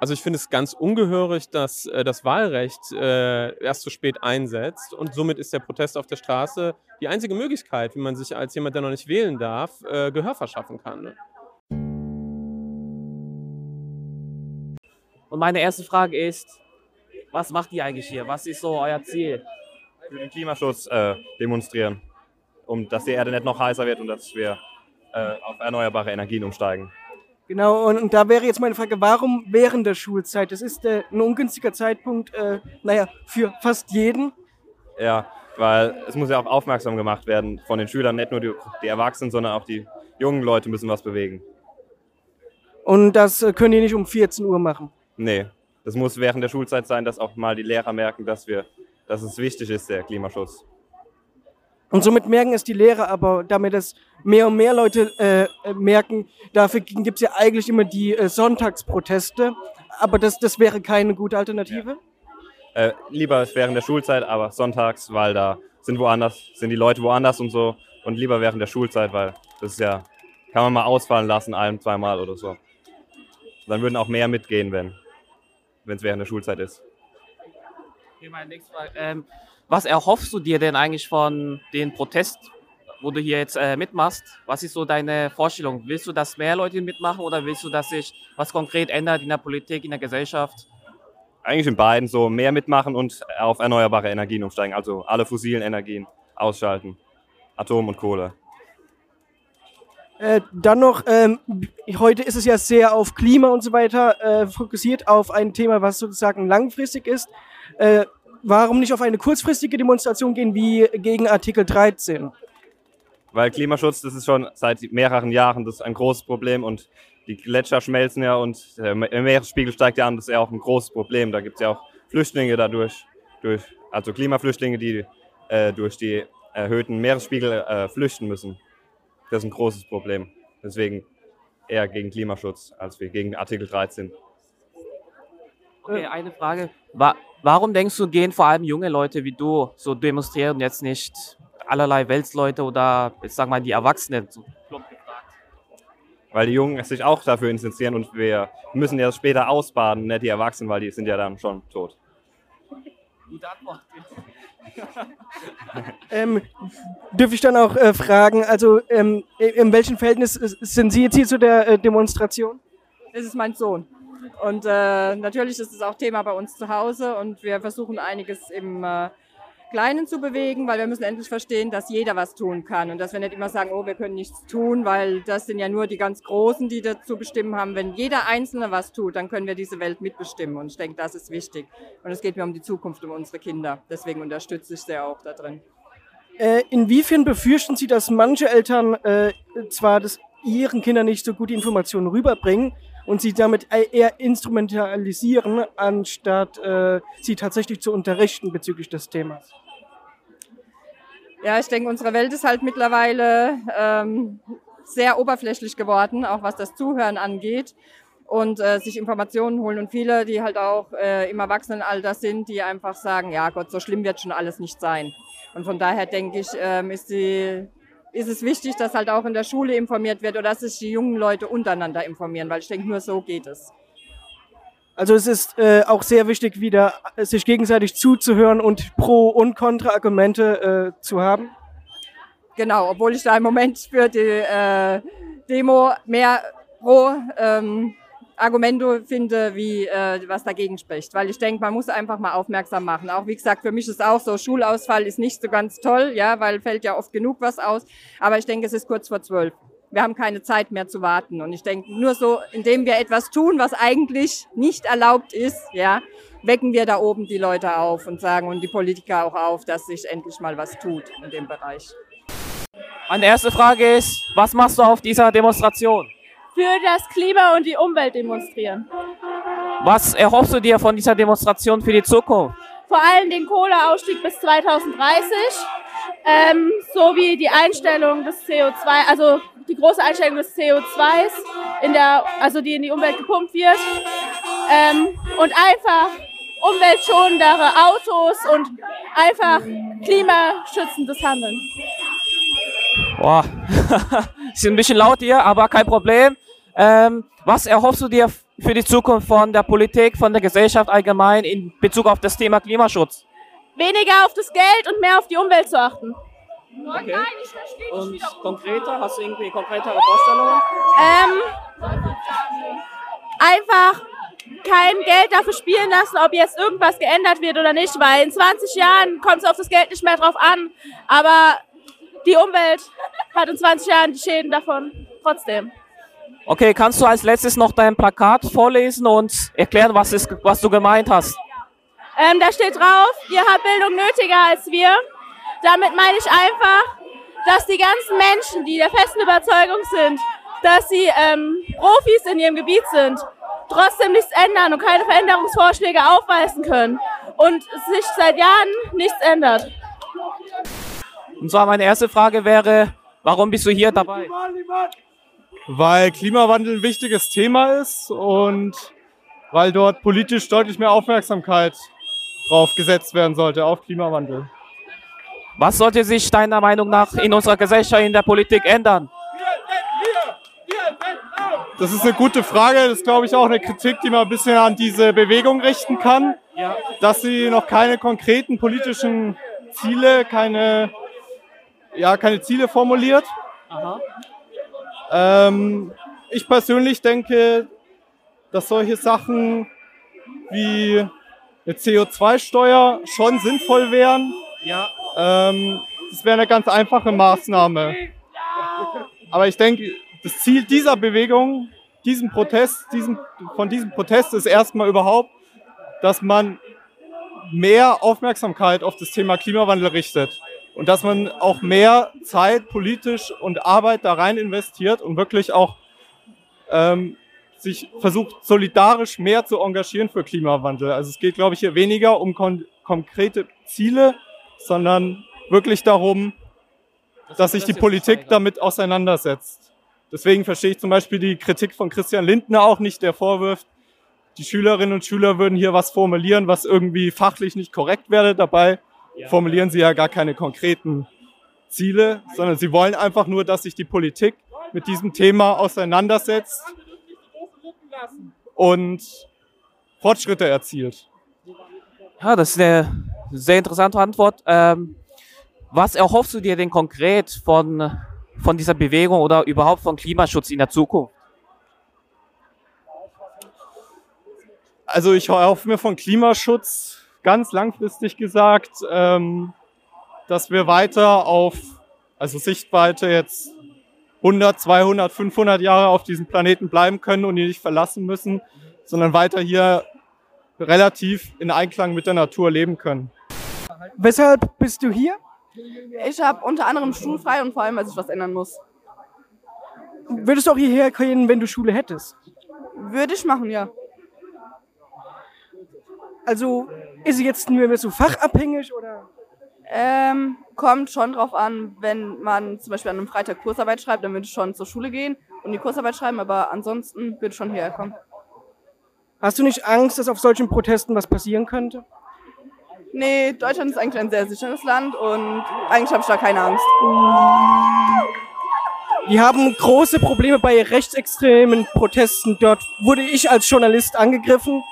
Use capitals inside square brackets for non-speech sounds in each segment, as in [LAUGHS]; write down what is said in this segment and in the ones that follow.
Also ich finde es ganz ungehörig, dass äh, das Wahlrecht äh, erst zu spät einsetzt und somit ist der Protest auf der Straße die einzige Möglichkeit, wie man sich als jemand, der noch nicht wählen darf, äh, Gehör verschaffen kann. Ne? Und meine erste Frage ist, was macht ihr eigentlich hier? Was ist so euer Ziel? Für den Klimaschutz äh, demonstrieren, um dass die Erde nicht noch heißer wird und dass wir äh, auf erneuerbare Energien umsteigen. Genau, und, und, da wäre jetzt meine Frage, warum während der Schulzeit? Das ist äh, ein ungünstiger Zeitpunkt, äh, naja, für fast jeden. Ja, weil es muss ja auch aufmerksam gemacht werden von den Schülern, nicht nur die, die Erwachsenen, sondern auch die jungen Leute müssen was bewegen. Und das äh, können die nicht um 14 Uhr machen? Nee, das muss während der Schulzeit sein, dass auch mal die Lehrer merken, dass, wir, dass es wichtig ist, der Klimaschutz. Und somit merken es die Lehrer, aber damit es mehr und mehr Leute äh, merken, dafür gibt es ja eigentlich immer die äh, Sonntagsproteste. Aber das, das wäre keine gute Alternative? Ja. Äh, lieber während der Schulzeit, aber sonntags, weil da sind woanders, sind die Leute woanders und so. Und lieber während der Schulzeit, weil das ist ja, kann man mal ausfallen lassen, ein, zweimal oder so. Dann würden auch mehr mitgehen, wenn es während der Schulzeit ist. Okay, meine nächste Frage. Ähm, was erhoffst du dir denn eigentlich von den Protest, wo du hier jetzt äh, mitmachst? Was ist so deine Vorstellung? Willst du, dass mehr Leute mitmachen oder willst du, dass sich was konkret ändert in der Politik, in der Gesellschaft? Eigentlich in beiden, so mehr mitmachen und auf erneuerbare Energien umsteigen, also alle fossilen Energien ausschalten, Atom und Kohle. Äh, dann noch, ähm, heute ist es ja sehr auf Klima und so weiter äh, fokussiert, auf ein Thema, was sozusagen langfristig ist. Äh, warum nicht auf eine kurzfristige Demonstration gehen wie gegen Artikel 13? Weil Klimaschutz, das ist schon seit mehreren Jahren das ein großes Problem und die Gletscher schmelzen ja und der Meeresspiegel steigt ja an, das ist ja auch ein großes Problem. Da gibt es ja auch Flüchtlinge dadurch, durch, also Klimaflüchtlinge, die äh, durch die erhöhten Meeresspiegel äh, flüchten müssen. Das ist ein großes Problem. Deswegen eher gegen Klimaschutz als wir gegen Artikel 13. Okay, eine Frage. Warum denkst du, gehen vor allem junge Leute wie du so demonstrieren und jetzt nicht allerlei Weltsleute oder jetzt sagen wir mal die Erwachsenen? So. Weil die Jungen sich auch dafür interessieren und wir müssen ja später ausbaden, nicht die Erwachsenen, weil die sind ja dann schon tot. Gute Antwort. [LAUGHS] ähm, dürfte ich dann auch äh, fragen, also ähm, in welchem Verhältnis sind Sie jetzt hier zu der äh, Demonstration? Es ist mein Sohn. Und äh, natürlich ist es auch Thema bei uns zu Hause und wir versuchen einiges im äh, Kleinen zu bewegen, weil wir müssen endlich verstehen, dass jeder was tun kann und dass wir nicht immer sagen, oh, wir können nichts tun, weil das sind ja nur die ganz Großen, die dazu bestimmen haben. Wenn jeder Einzelne was tut, dann können wir diese Welt mitbestimmen und ich denke, das ist wichtig. Und es geht mir um die Zukunft, um unsere Kinder. Deswegen unterstütze ich sie auch da drin. Äh, inwiefern befürchten Sie, dass manche Eltern äh, zwar das ihren Kindern nicht so gut Informationen rüberbringen, und sie damit eher instrumentalisieren, anstatt äh, sie tatsächlich zu unterrichten bezüglich des Themas. Ja, ich denke, unsere Welt ist halt mittlerweile ähm, sehr oberflächlich geworden, auch was das Zuhören angeht und äh, sich Informationen holen. Und viele, die halt auch äh, im Erwachsenenalter sind, die einfach sagen, ja Gott, so schlimm wird schon alles nicht sein. Und von daher denke ich, ähm, ist die ist es wichtig, dass halt auch in der Schule informiert wird oder dass sich die jungen Leute untereinander informieren, weil ich denke, nur so geht es. Also es ist äh, auch sehr wichtig, wieder sich gegenseitig zuzuhören und Pro- und Kontra-Argumente äh, zu haben. Genau, obwohl ich da im Moment für die äh, Demo mehr Pro ähm, Argumente finde, wie äh, was dagegen spricht. Weil ich denke, man muss einfach mal aufmerksam machen. Auch wie gesagt, für mich ist auch so, Schulausfall ist nicht so ganz toll, ja, weil fällt ja oft genug was aus. Aber ich denke, es ist kurz vor zwölf. Wir haben keine Zeit mehr zu warten. Und ich denke, nur so, indem wir etwas tun, was eigentlich nicht erlaubt ist, ja, wecken wir da oben die Leute auf und sagen und die Politiker auch auf, dass sich endlich mal was tut in dem Bereich. Meine erste Frage ist, was machst du auf dieser Demonstration? Für das Klima und die Umwelt demonstrieren. Was erhoffst du dir von dieser Demonstration für die Zukunft? Vor allem den Kohleausstieg bis 2030, ähm, sowie die Einstellung des CO2, also die große Einstellung des CO2s, in der, also die in die Umwelt gepumpt wird. Ähm, und einfach umweltschonendere Autos und einfach klimaschützendes Handeln. Boah, [LAUGHS] ist ein bisschen laut hier, aber kein Problem. Ähm, was erhoffst du dir für die Zukunft von der Politik, von der Gesellschaft allgemein in Bezug auf das Thema Klimaschutz? Weniger auf das Geld und mehr auf die Umwelt zu achten. Okay. Und konkreter, hast du irgendwie konkretere Vorstellungen? Ähm, einfach kein Geld dafür spielen lassen, ob jetzt irgendwas geändert wird oder nicht, weil in 20 Jahren kommt es auf das Geld nicht mehr drauf an. Aber die Umwelt hat in 20 Jahren die Schäden davon trotzdem. Okay, kannst du als letztes noch dein Plakat vorlesen und erklären, was, ist, was du gemeint hast? Ähm, da steht drauf, ihr habt Bildung nötiger als wir. Damit meine ich einfach, dass die ganzen Menschen, die der festen Überzeugung sind, dass sie ähm, Profis in ihrem Gebiet sind, trotzdem nichts ändern und keine Veränderungsvorschläge aufweisen können und sich seit Jahren nichts ändert. Und zwar meine erste Frage wäre, warum bist du hier dabei? Weil Klimawandel ein wichtiges Thema ist und weil dort politisch deutlich mehr Aufmerksamkeit drauf gesetzt werden sollte, auf Klimawandel. Was sollte sich deiner Meinung nach in unserer Gesellschaft, in der Politik ändern? Das ist eine gute Frage. Das ist, glaube ich, auch eine Kritik, die man ein bisschen an diese Bewegung richten kann. Ja. Dass sie noch keine konkreten politischen Ziele, keine, ja, keine Ziele formuliert. Aha. Ähm, ich persönlich denke, dass solche Sachen wie eine CO2-Steuer schon sinnvoll wären. Ja. Ähm, das wäre eine ganz einfache Maßnahme. Aber ich denke, das Ziel dieser Bewegung, diesem Protest, diesem, von diesem Protest ist erstmal überhaupt, dass man mehr Aufmerksamkeit auf das Thema Klimawandel richtet und dass man auch mehr Zeit politisch und Arbeit da rein investiert und wirklich auch ähm, sich versucht, solidarisch mehr zu engagieren für Klimawandel. Also es geht, glaube ich, hier weniger um kon konkrete Ziele, sondern wirklich darum, dass sich die Politik damit auseinandersetzt. Deswegen verstehe ich zum Beispiel die Kritik von Christian Lindner auch nicht, der vorwirft, die Schülerinnen und Schüler würden hier was formulieren, was irgendwie fachlich nicht korrekt wäre. Dabei formulieren sie ja gar keine konkreten Ziele, sondern sie wollen einfach nur, dass sich die Politik mit diesem Thema auseinandersetzt und Fortschritte erzielt. Ja, das ist eine sehr interessante Antwort. Ähm, was erhoffst du dir denn konkret von, von dieser Bewegung oder überhaupt von Klimaschutz in der Zukunft? Also ich erhoffe mir von Klimaschutz ganz langfristig gesagt, ähm, dass wir weiter auf, also Sichtweite jetzt 100, 200, 500 Jahre auf diesem Planeten bleiben können und ihn nicht verlassen müssen, sondern weiter hier relativ in Einklang mit der Natur leben können. Weshalb bist du hier? Ich habe unter anderem schulfrei und vor allem, weil sich was ändern muss. Würdest du auch hierher gehen, wenn du Schule hättest? Würde ich machen, ja. Also ist sie jetzt nur mehr so fachabhängig oder? Ähm, kommt schon drauf an, wenn man zum Beispiel an einem Freitag Kursarbeit schreibt, dann würde ich schon zur Schule gehen und die Kursarbeit schreiben, aber ansonsten würde ich schon hierher kommen. Hast du nicht Angst, dass auf solchen Protesten was passieren könnte? Nee, Deutschland ist eigentlich ein sehr sicheres Land und eigentlich habe ich da keine Angst. Wir haben große Probleme bei rechtsextremen Protesten. Dort wurde ich als Journalist angegriffen.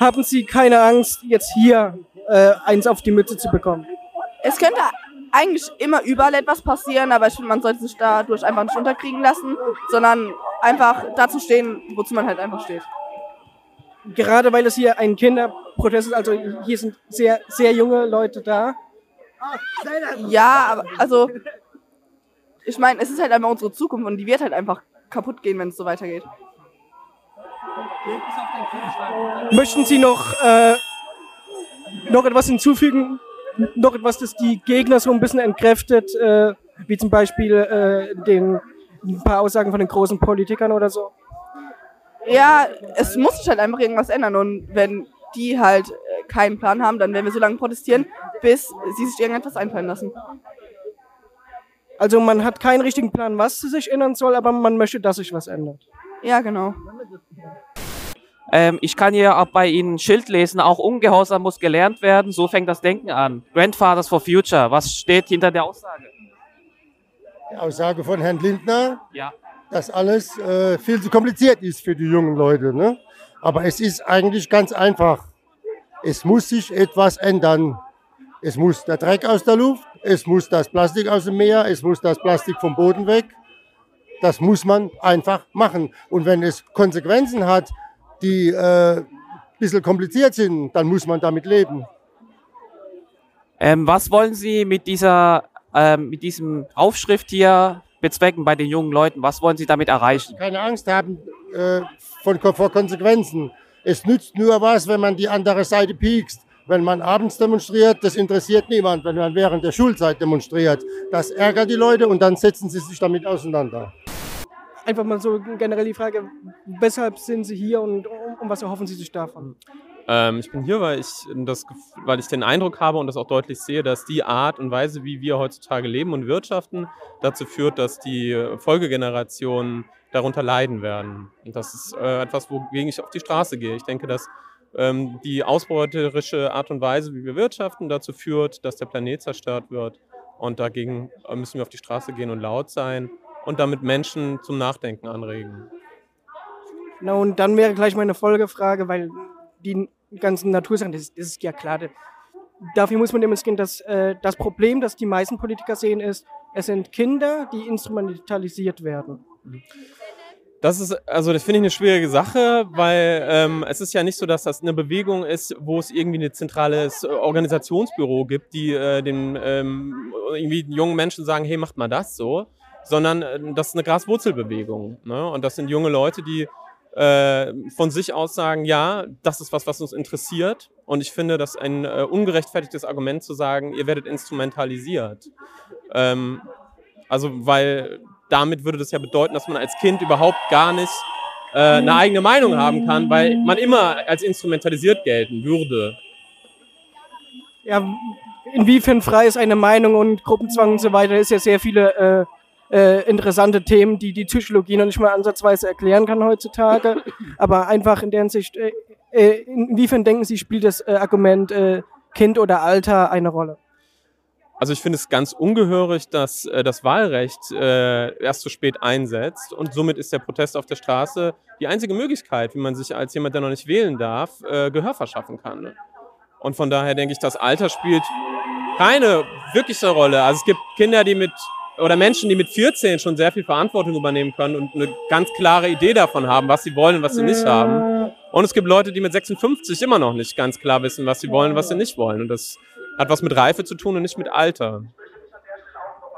Haben Sie keine Angst, jetzt hier äh, eins auf die Mütze zu bekommen? Es könnte eigentlich immer überall etwas passieren, aber ich finde, man sollte sich dadurch einfach nicht unterkriegen lassen, sondern einfach dazu stehen, wozu man halt einfach steht. Gerade weil es hier ein Kinderprotest ist, also hier sind sehr, sehr junge Leute da. Ja, aber also ich meine, es ist halt einfach unsere Zukunft und die wird halt einfach kaputt gehen, wenn es so weitergeht. Möchten Sie noch, äh, noch etwas hinzufügen? Noch etwas, das die Gegner so ein bisschen entkräftet, äh, wie zum Beispiel äh, den, ein paar Aussagen von den großen Politikern oder so? Ja, es muss sich halt einfach irgendwas ändern und wenn die halt äh, keinen Plan haben, dann werden wir so lange protestieren, bis sie sich irgendetwas einfallen lassen. Also man hat keinen richtigen Plan, was sich ändern soll, aber man möchte, dass sich was ändert. Ja, genau. Ähm, ich kann hier auch bei Ihnen ein Schild lesen, auch Ungehorsam muss gelernt werden, so fängt das Denken an. Grandfathers for Future, was steht hinter der Aussage? Die Aussage von Herrn Lindner, Ja. dass alles äh, viel zu kompliziert ist für die jungen Leute. Ne? Aber es ist eigentlich ganz einfach. Es muss sich etwas ändern. Es muss der Dreck aus der Luft, es muss das Plastik aus dem Meer, es muss das Plastik vom Boden weg. Das muss man einfach machen. Und wenn es Konsequenzen hat, die äh, ein bisschen kompliziert sind, dann muss man damit leben. Ähm, was wollen Sie mit dieser, ähm, mit diesem Aufschrift hier bezwecken bei den jungen Leuten? Was wollen Sie damit erreichen? Keine Angst haben äh, von, vor Konsequenzen. Es nützt nur was, wenn man die andere Seite piekst. Wenn man abends demonstriert, das interessiert niemand. Wenn man während der Schulzeit demonstriert, das ärgert die Leute und dann setzen sie sich damit auseinander. Einfach mal so generell die Frage, weshalb sind Sie hier und um was erhoffen Sie sich davon? Ähm, ich bin hier, weil ich, das, weil ich den Eindruck habe und das auch deutlich sehe, dass die Art und Weise, wie wir heutzutage leben und wirtschaften, dazu führt, dass die Folgegenerationen darunter leiden werden. Und das ist äh, etwas, wogegen ich auf die Straße gehe. Ich denke, dass ähm, die ausbeuterische Art und Weise, wie wir wirtschaften, dazu führt, dass der Planet zerstört wird. Und dagegen äh, müssen wir auf die Straße gehen und laut sein und damit Menschen zum Nachdenken anregen. Na, und dann wäre gleich meine Folgefrage, weil die ganzen Natursachen, das, das ist ja klar. Dafür muss man demonstrieren, dass äh, das Problem, das die meisten Politiker sehen, ist, es sind Kinder, die instrumentalisiert werden. Das ist, also das finde ich eine schwierige Sache, weil ähm, es ist ja nicht so, dass das eine Bewegung ist, wo es irgendwie ein zentrales Organisationsbüro gibt, die äh, den ähm, irgendwie jungen Menschen sagen, hey, macht mal das so, sondern äh, das ist eine Graswurzelbewegung. Ne? Und das sind junge Leute, die äh, von sich aus sagen, ja, das ist was, was uns interessiert. Und ich finde, das ein äh, ungerechtfertigtes Argument zu sagen, ihr werdet instrumentalisiert. Ähm, also, weil damit würde das ja bedeuten, dass man als Kind überhaupt gar nicht äh, eine eigene Meinung haben kann, weil man immer als instrumentalisiert gelten würde. Ja, inwiefern frei ist eine Meinung und Gruppenzwang und so weiter, ist ja sehr viele äh, interessante Themen, die die Psychologie noch nicht mal ansatzweise erklären kann heutzutage. [LAUGHS] Aber einfach in der Hinsicht, äh, äh, inwiefern denken Sie, spielt das äh, Argument äh, Kind oder Alter eine Rolle? Also ich finde es ganz ungehörig, dass äh, das Wahlrecht erst zu spät einsetzt und somit ist der Protest auf der Straße die einzige Möglichkeit, wie man sich als jemand, der noch nicht wählen darf, Gehör verschaffen kann. Ne? Und von daher denke ich, das Alter spielt keine wirkliche Rolle. Also es gibt Kinder, die mit oder Menschen, die mit 14 schon sehr viel Verantwortung übernehmen können und eine ganz klare Idee davon haben, was sie wollen und was sie nicht haben. Und es gibt Leute, die mit 56 immer noch nicht ganz klar wissen, was sie wollen und was sie nicht wollen. Und das hat was mit Reife zu tun und nicht mit Alter.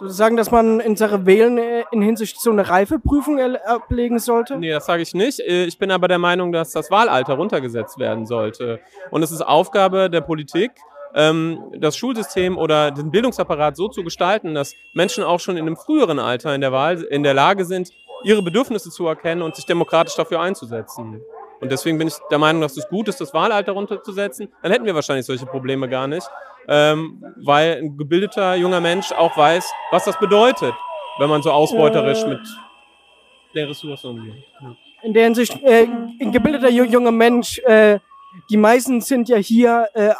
Sagen, dass man in Sache Wählen äh, in Hinsicht so eine Reifeprüfung ablegen sollte? Nee, das sage ich nicht. Äh, ich bin aber der Meinung, dass das Wahlalter runtergesetzt werden sollte. Und es ist Aufgabe der Politik, das Schulsystem oder den Bildungsapparat so zu gestalten, dass Menschen auch schon in einem früheren Alter in der Wahl in der Lage sind, ihre Bedürfnisse zu erkennen und sich demokratisch dafür einzusetzen. Und deswegen bin ich der Meinung, dass es gut ist, das Wahlalter runterzusetzen. Dann hätten wir wahrscheinlich solche Probleme gar nicht, ähm, weil ein gebildeter junger Mensch auch weiß, was das bedeutet, wenn man so ausbeuterisch mit den Ressourcen umgeht. In der Hinsicht, äh, ein gebildeter junger Mensch, äh, die meisten sind ja hier äh,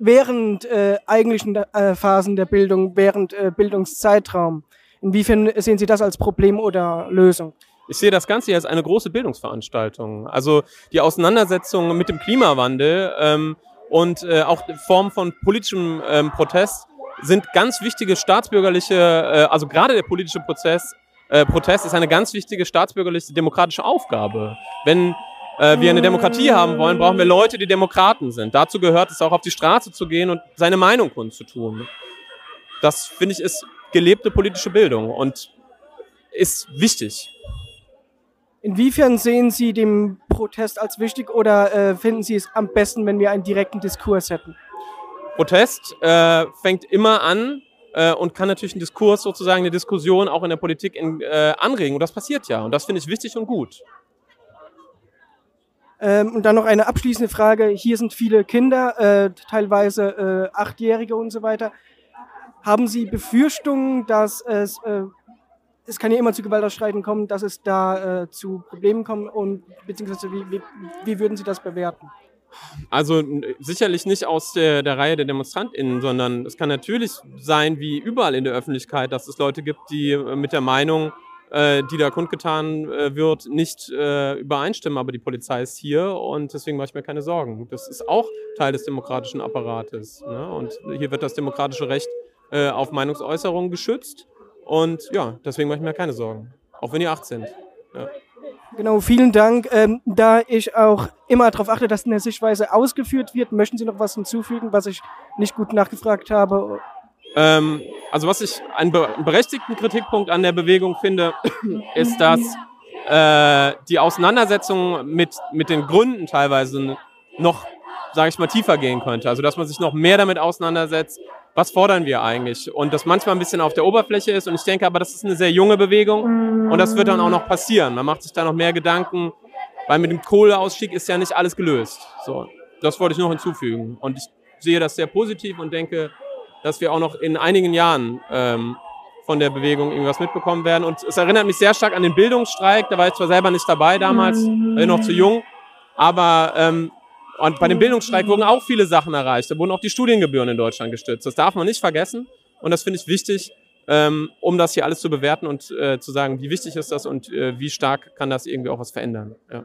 während äh, eigentlichen äh, Phasen der Bildung, während äh, Bildungszeitraum. Inwiefern sehen Sie das als Problem oder Lösung? Ich sehe das Ganze hier als eine große Bildungsveranstaltung. Also die Auseinandersetzung mit dem Klimawandel ähm, und äh, auch Formen von politischem ähm, Protest sind ganz wichtige staatsbürgerliche, äh, also gerade der politische Prozess, äh, Protest ist eine ganz wichtige staatsbürgerliche demokratische Aufgabe. Wenn äh, wir eine Demokratie haben wollen, brauchen wir Leute, die Demokraten sind. Dazu gehört es auch, auf die Straße zu gehen und seine Meinung kundzutun. Das, finde ich, ist gelebte politische Bildung und ist wichtig. Inwiefern sehen Sie den Protest als wichtig oder äh, finden Sie es am besten, wenn wir einen direkten Diskurs hätten? Protest äh, fängt immer an äh, und kann natürlich einen Diskurs, sozusagen eine Diskussion auch in der Politik in, äh, anregen. Und das passiert ja. Und das finde ich wichtig und gut. Ähm, und dann noch eine abschließende Frage. Hier sind viele Kinder, äh, teilweise äh, Achtjährige und so weiter. Haben Sie Befürchtungen, dass es, äh, es kann ja immer zu Gewaltausschreiten kommen, dass es da äh, zu Problemen kommt und beziehungsweise wie, wie, wie würden Sie das bewerten? Also sicherlich nicht aus der, der Reihe der DemonstrantInnen, sondern es kann natürlich sein, wie überall in der Öffentlichkeit, dass es Leute gibt, die äh, mit der Meinung die da kundgetan äh, wird, nicht äh, übereinstimmen. Aber die Polizei ist hier und deswegen mache ich mir keine Sorgen. Das ist auch Teil des demokratischen Apparates. Ne? Und hier wird das demokratische Recht äh, auf Meinungsäußerung geschützt. Und ja, deswegen mache ich mir keine Sorgen. Auch wenn ihr acht sind. Ja. Genau, vielen Dank. Ähm, da ich auch immer darauf achte, dass eine Sichtweise ausgeführt wird, möchten Sie noch was hinzufügen, was ich nicht gut nachgefragt habe? Ähm, also was ich einen be berechtigten Kritikpunkt an der Bewegung finde, [CLEARS THROAT] ist, dass äh, die Auseinandersetzung mit, mit den Gründen teilweise noch, sage ich mal, tiefer gehen könnte. Also dass man sich noch mehr damit auseinandersetzt, was fordern wir eigentlich? Und das manchmal ein bisschen auf der Oberfläche ist. Und ich denke aber, das ist eine sehr junge Bewegung und das wird dann auch noch passieren. Man macht sich da noch mehr Gedanken, weil mit dem Kohleausstieg ist ja nicht alles gelöst. So, das wollte ich noch hinzufügen. Und ich sehe das sehr positiv und denke, dass wir auch noch in einigen Jahren ähm, von der Bewegung irgendwas mitbekommen werden. Und es erinnert mich sehr stark an den Bildungsstreik. Da war ich zwar selber nicht dabei damals, ich noch zu jung, aber ähm, und bei dem Bildungsstreik wurden auch viele Sachen erreicht. Da wurden auch die Studiengebühren in Deutschland gestützt. Das darf man nicht vergessen. Und das finde ich wichtig, ähm, um das hier alles zu bewerten und äh, zu sagen, wie wichtig ist das und äh, wie stark kann das irgendwie auch was verändern. Ja.